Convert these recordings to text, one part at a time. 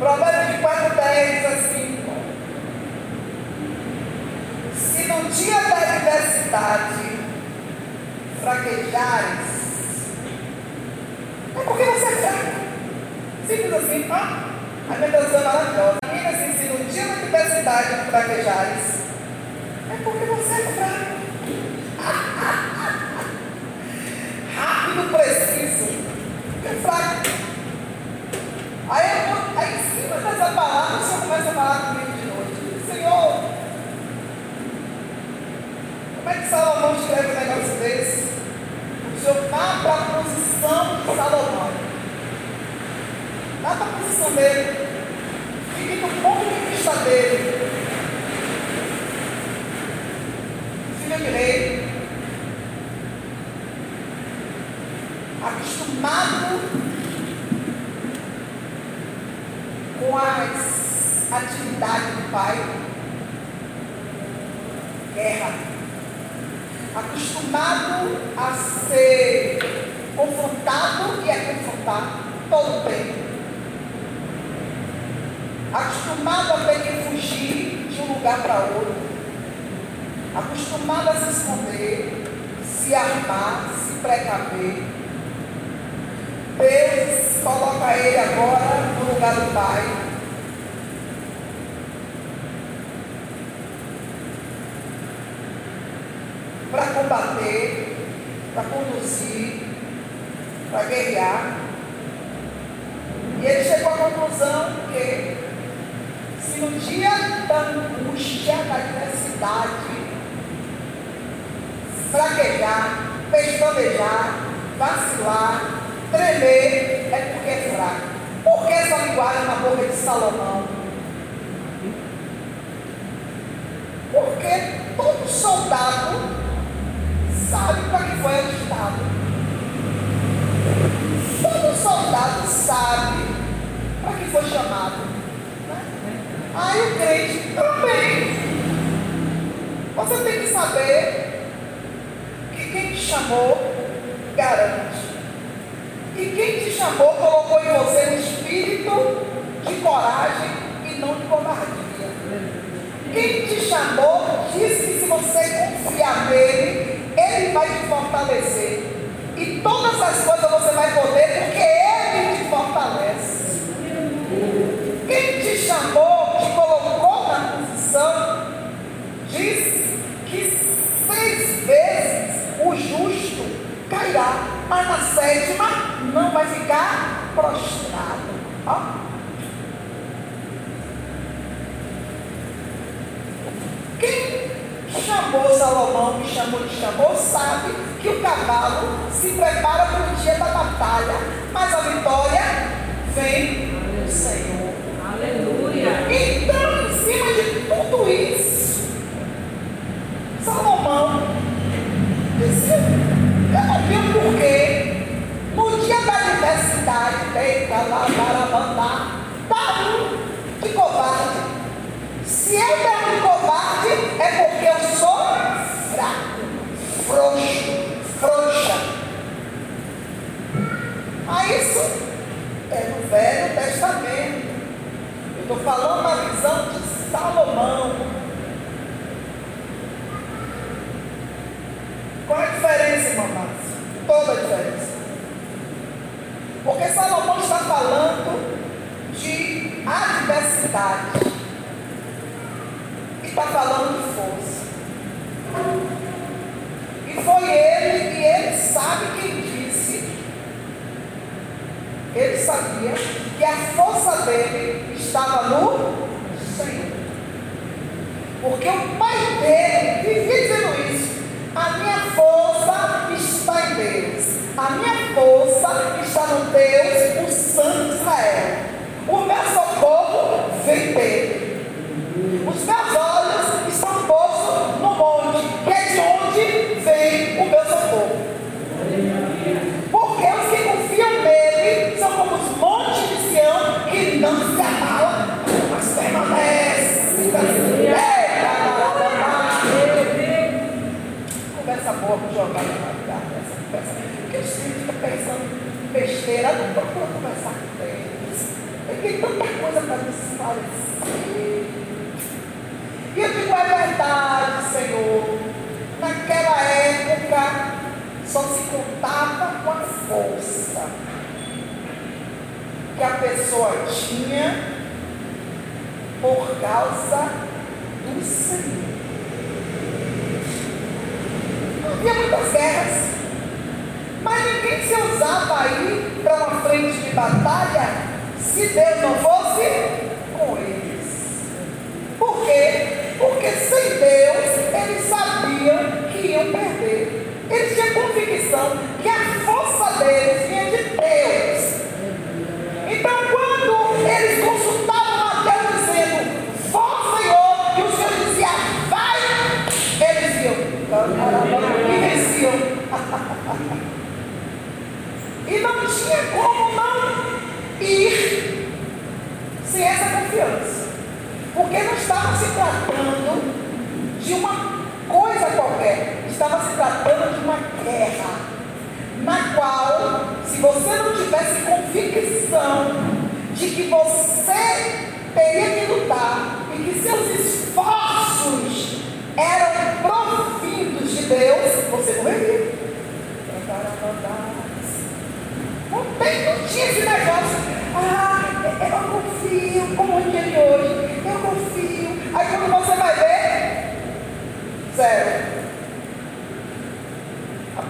Provérbios 4, 10 diz assim: Se no dia da adversidade fraquejares, é porque você é fraco. Simples assim, ó. A minha tradução é maravilhosa. Diz assim: se no dia da adversidade fraquejares, é porque você é fraco. Rápido, preciso. É fraco. Aí, aí em cima dessa palavra, o Senhor começa a falar comigo de noite. Senhor, é que Salomão escreve um negócio desse? Vá para a posição de Salomão. Vá a posição dele. Fique no ponto de vista dele. Filho de rei. Acostumado com as atividades do pai. Guerra. Acostumado a ser confrontado e a confrontar todo o tempo. Acostumado a ter que fugir de um lugar para outro. Acostumado a se esconder, se armar, se precaver. Deus coloca ele agora no lugar do Pai. Para combater, para conduzir, para E ele chegou à conclusão que se no dia da angústia, da adversidade, fraquejar, pestanejar, vacilar, tremer, é porque é fraco. Por que essa linguagem na boca de Salomão? Porque todo soldado sabe para que foi alistado. Todo soldado sabe para que foi chamado. Né? Aí o crente também. Você tem que saber que quem te chamou garante. E quem te chamou colocou em você um espírito de coragem e não de covardia. Quem te chamou disse que se você confiar nele, ele vai te fortalecer. E todas as coisas você vai poder porque ele. Quem te chamou, te colocou na posição, disse que seis vezes o justo cairá, mas na sétima não vai ficar prostrado. Ó. Quem chamou Salomão, me chamou, te chamou, sabe que o cavalo se prepara para o dia da batalha, mas a vitória vem do Senhor. Aleluia. Então, em cima de tudo isso, Salomão disse, eu não vi o porquê. No dia da adversidade, deita lá para mandar, dá um de covarde. Se eu der um de covarde, é porque eu sou fraco, frouxo, frouxa. Mas isso é no Velho Testamento. Eu estou falando visão de Salomão. que a pessoa tinha por causa do Senhor. Havia muitas guerras, mas ninguém se usava aí para uma frente de batalha se Deus não for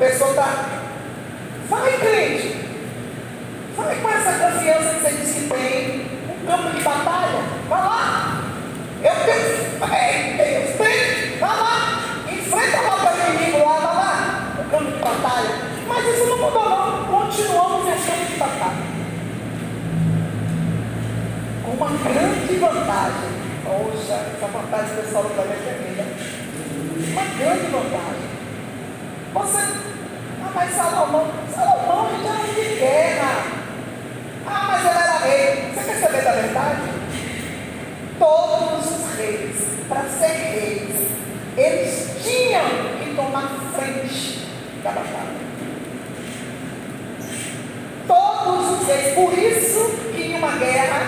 pessoa está. Vai, crente! Vai com essa confiança que você diz que tem. Um campo de batalha. Vai lá! Eu tenho fé, Deus tem. Vai lá! Enfrenta lá o inimigo lá, vai lá! O campo de batalha. Mas isso não mudou, não. Continuamos em campo de batalha. Com uma grande vantagem. Poxa, essa vantagem pessoal não da me família. Uma grande vantagem. Você mas Salomão, Salomão não é tá de guerra. Ah, mas ele era rei. Você quer saber da verdade? Todos os reis, para ser reis, eles tinham que tomar frente da batalha. Todos os reis. Por isso que em uma guerra,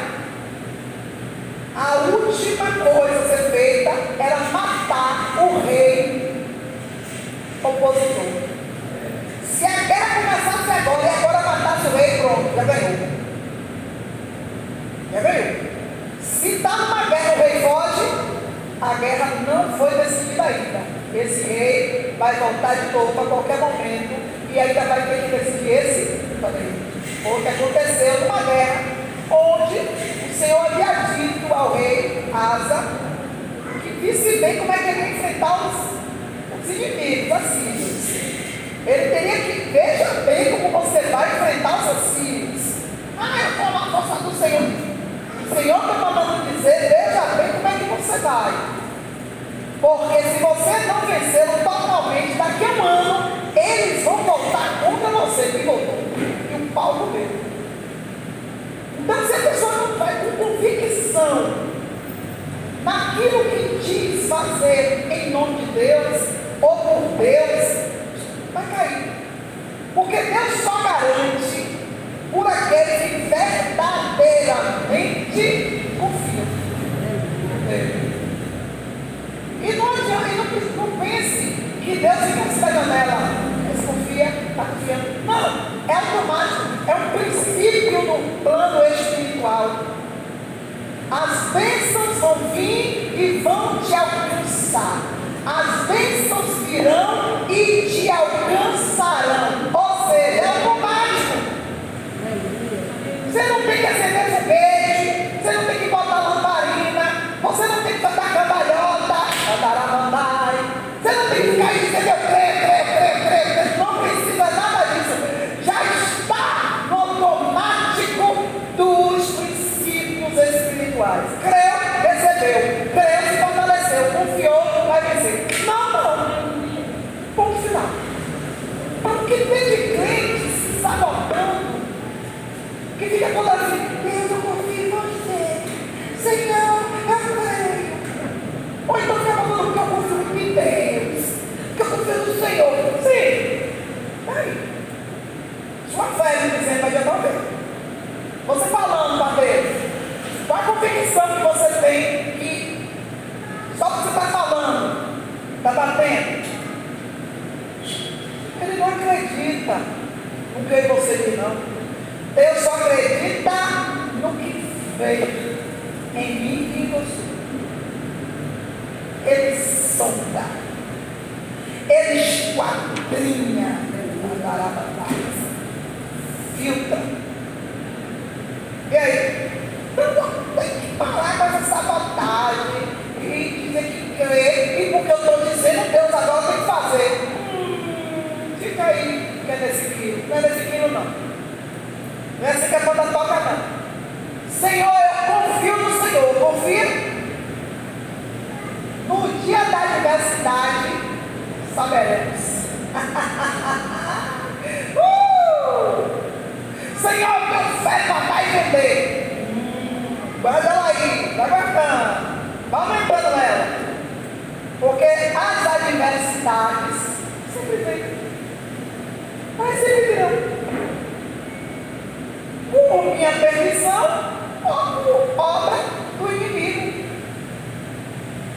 a última coisa Por minha permissão ou obra do inimigo.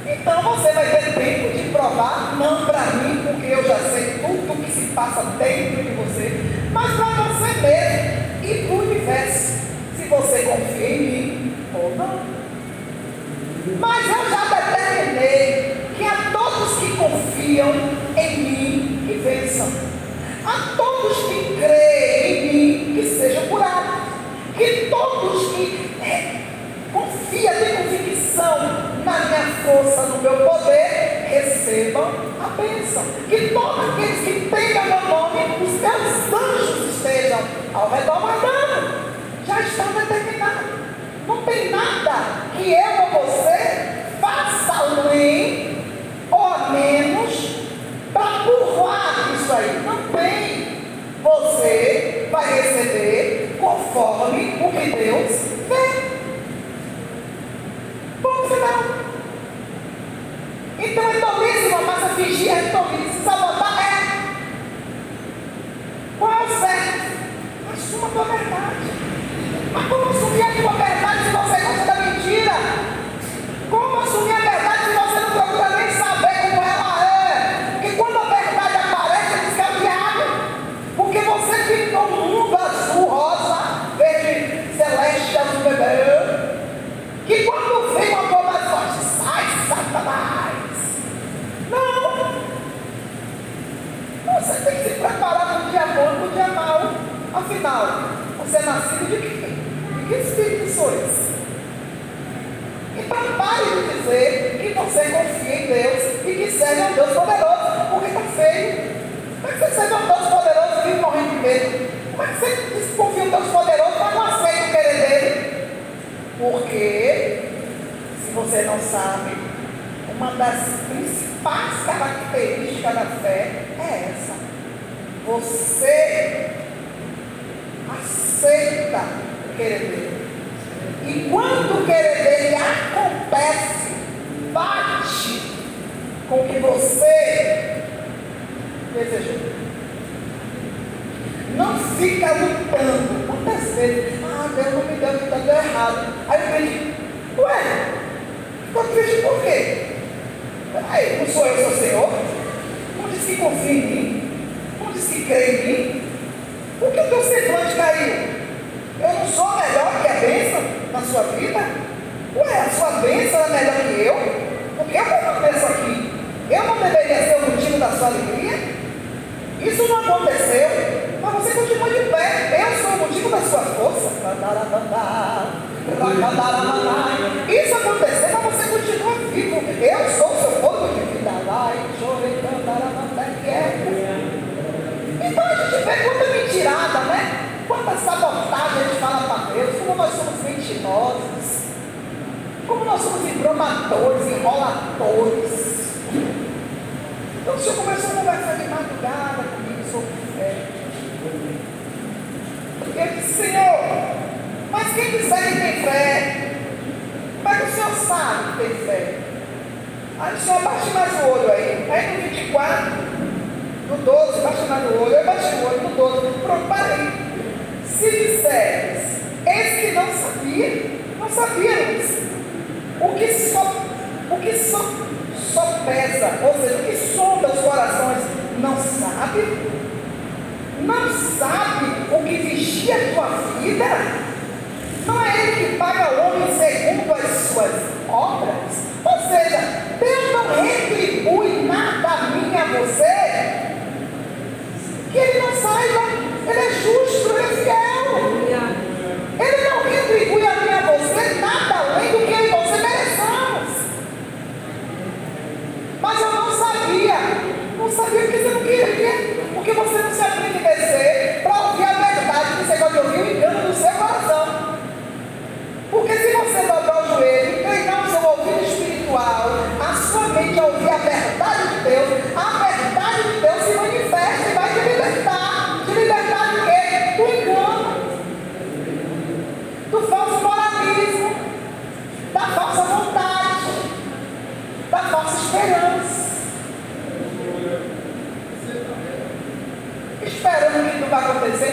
Então você vai ter tempo de provar, não para mim, porque eu já sei tudo o que se passa dentro de você, mas para você mesmo e para o universo, se você confia em mim ou não. Mas eu já determinei que a todos que confiam em mim que vençam, a todos que creem em mim que sejam curados, que todos que é, confiam, têm convicção na minha força, no meu poder, recebam a bênção. Que todos aqueles que tenham meu nome, os meus anjos estejam ao redor guardando. Já estão determinados. Não tem nada que eu ou você faça além ou a menos para curvar isso aí. Não tem. Você vai receber conforme o que Deus vê. Ponto final. Então é tolice, uma massa fingir, é tolice, sabotar é. Qual é o certo? Assuma a tua verdade. Mas como assumir a tua verdade se você gosta da mentira? Como assumir a verdade se você não procura nem saber como ela é? Porque quando a verdade aparece, diz que é o diabo. Porque você fica um mundo azul, rosa, verde, celeste, azul bebê. Que quando vem uma cor mais forte, sai Satanás. Não. Você tem que se preparar para o dia bom e para o dia mau. Afinal, você é nascido de quê? De que espírito sois? Então pare de dizer que você confia em Deus e que serve a um Deus poderoso, porque está feio. Como é que você serve a um Deus poderoso e vive morrendo de medo? Como é que você desconfia em um Deus poderoso, mas não aceita o querer dele? Porque, se você não sabe, uma das principais características da fé é essa. Você aceita o querer dele. E quando o querer dele acontece, bate com o que você desejou. Não fica lutando. Quantas vezes? Ah, Deus não me deu, está deu errado. Aí eu falei, ué, ficou triste por quê? Aí, não sou eu, sou o Senhor? Não disse que confia em mim? Não disse que crê em mim? Por que o teu semblante caiu? Eu não sou melhor que a bênção na sua vida? Ué, a sua bênção é melhor que eu? Porque eu permaneço aqui. Eu não deveria ser o motivo da sua alegria? Isso não aconteceu, mas você continua de pé. Eu sou o motivo da sua força. Isso aconteceu, mas você continua vivo. Eu sou o seu fogo de vida. Então a gente vê quanta mentirada, né? Quanta sabotagem a gente fala para Deus, como nós somos mentirosos, como nós somos enroladores. Então o senhor começou a conversar de madrugada comigo sobre fé. Eu disse, Senhor, mas quem disser que tem fé, que o senhor sabe que tem fé? Aí o senhor baixa mais o olho aí. Aí no 24, no 12, baixa mais o olho. Eu baixei o olho no 12. Pronto, parei. Se disseres, esse que não sabia, não sabíamos. O que só, só pesa, ou seja, o que sonda os corações, não sabe? Não sabe o que vigia a tua vida? Da falsa esperança. Esperando que vai acontecer.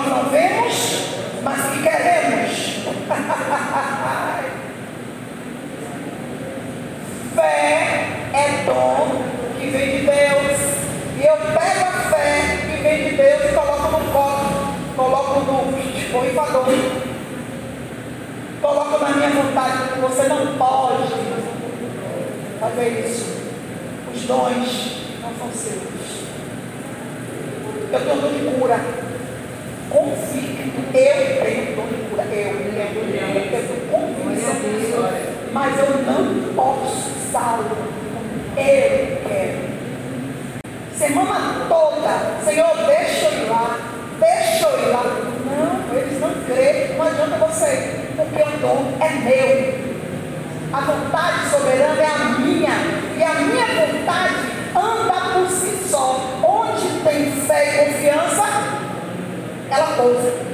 Nós não vemos, mas que queremos. fé é dom que vem de Deus. E eu pego a fé que vem de Deus e coloco no copo, coloco no borrifador. Coloco na minha vontade, você não pode fazer isso. Os dons não são seus. Eu tenho de cura. Eu tenho dom de cura. Eu, eu, eu, eu tenho convicção disso. Mas eu não posso usá-lo. Eu quero. Semana toda, Senhor, deixa eu ir lá. Deixa eu ir lá. Não, eles não creem. Não adianta você. Porque o dom é meu. A vontade soberana é a minha. E a minha vontade anda por si só. Onde tem fé e confiança, ela pousa.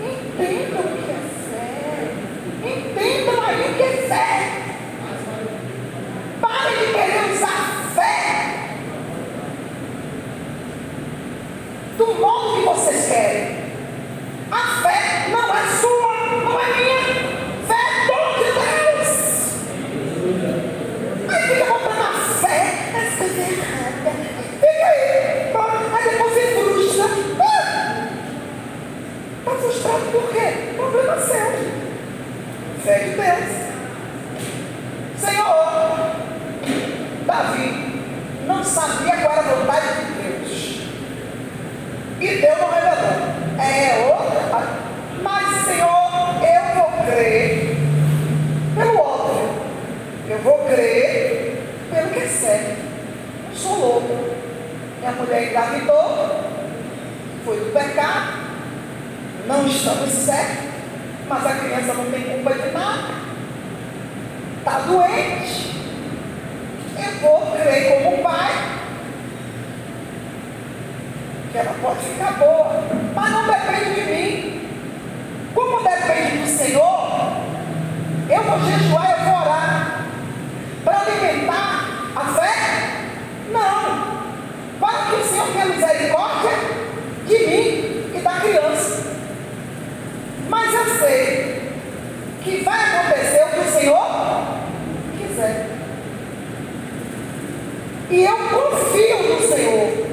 Entendam o que é fé. Entendam aí o que é fé. Pare de querer usar fé do modo que vocês querem. A fé não é sua, não é minha. Fé é dom de Deus. Aí fica botando a fé nas coisas erradas. Fica aí. pronto. Aí depois se frustra. Está frustrado por quê? Problema seu. Fé de Deus. Senhor, Davi não sabia qual era a vontade de Deus. E Deus não revelou. É outra. Mas, Senhor, eu vou crer pelo óbvio. Eu vou crer pelo que é certo. Não sou louco. Engravidou, foi do pecado, não estamos certos, mas a criança não tem culpa de nada. Está doente. Eu vou crer como pai que ela pode ficar boa, mas não depende de mim. Como depende do Senhor, eu vou jejuar, eu vou orar. Para alimentar a fé? Não. Para que o Senhor tenha misericórdia de mim e da criança. Mas eu sei que vai acontecer o que o Senhor quiser. E eu confio no Senhor.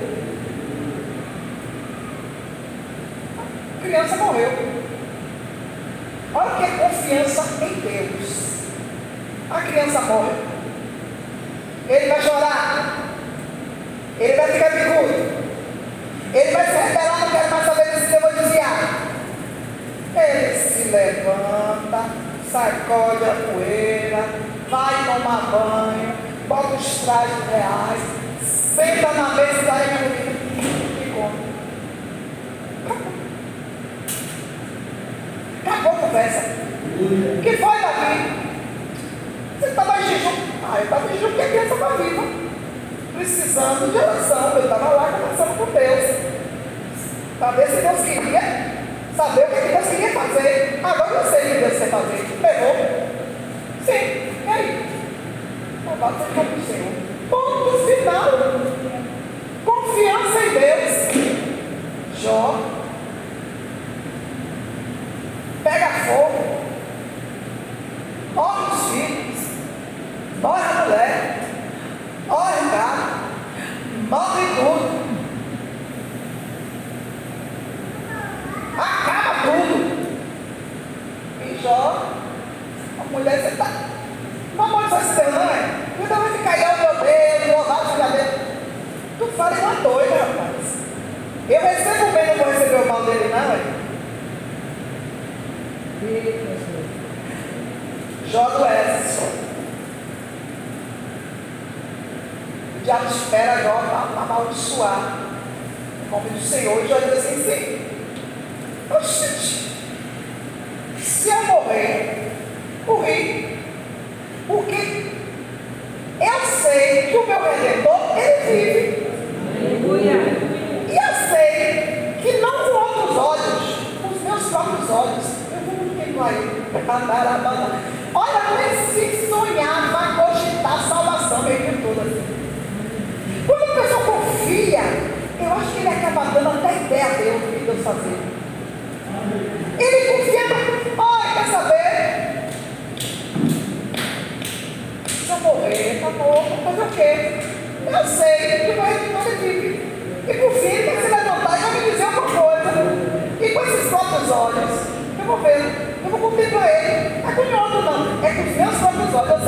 A criança morreu. Olha o que é confiança em Deus. A criança morre. Ele vai chorar. Ele vai ficar bicudo. Ele vai se rebelar, não quero mais saber desse vou desviar. Ele se levanta, sacode a poeira, vai tomar banho, bota os trajes reais, senta na mesa e daí e come. Acabou a conversa. O que foi, Davi? Você estava em jejum. Ah, eu estava em jejum porque a criança estava viva. Precisando de oração. Eu estava lá conversando com Deus. Para ver se Deus queria saber o que Deus queria fazer. Agora eu sei o que Deus quer fazer. Levou? Sim. E aí? Louvado seja o Senhor. Ponto final. over here.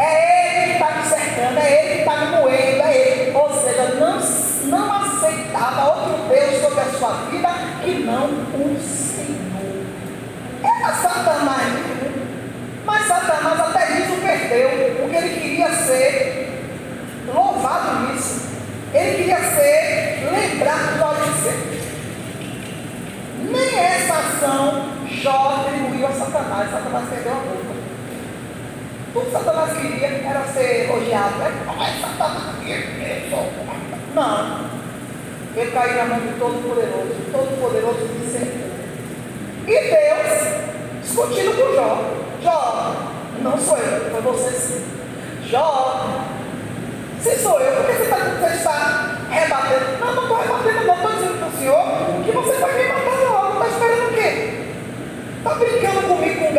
É Ele que está me cercando, é Ele que está me moendo, é Ele. Ou seja, não, não aceitava outro Deus sobre a sua vida que não o Senhor. Era Satanás, mas Satanás até isso perdeu o que ele queria ser louvado nisso. Ele queria ser lembrado do Odisseu. Nem essa ação Jó atribuiu a Satanás. Satanás perdeu a boca. O que Satanás queria era ser elogiado. Né? Mas Satanás, eu. Não. Eu caí na mão do Todo-Poderoso. O Todo-Poderoso disse E Deus, discutindo com Jó: Jó, não sou eu, foi você sim. Jó, se sou eu, por que você está, está rebatendo? Não, não estou rebatendo, não. Estou dizendo para o senhor que você vai me matar logo. Está esperando o quê? Está brincando comigo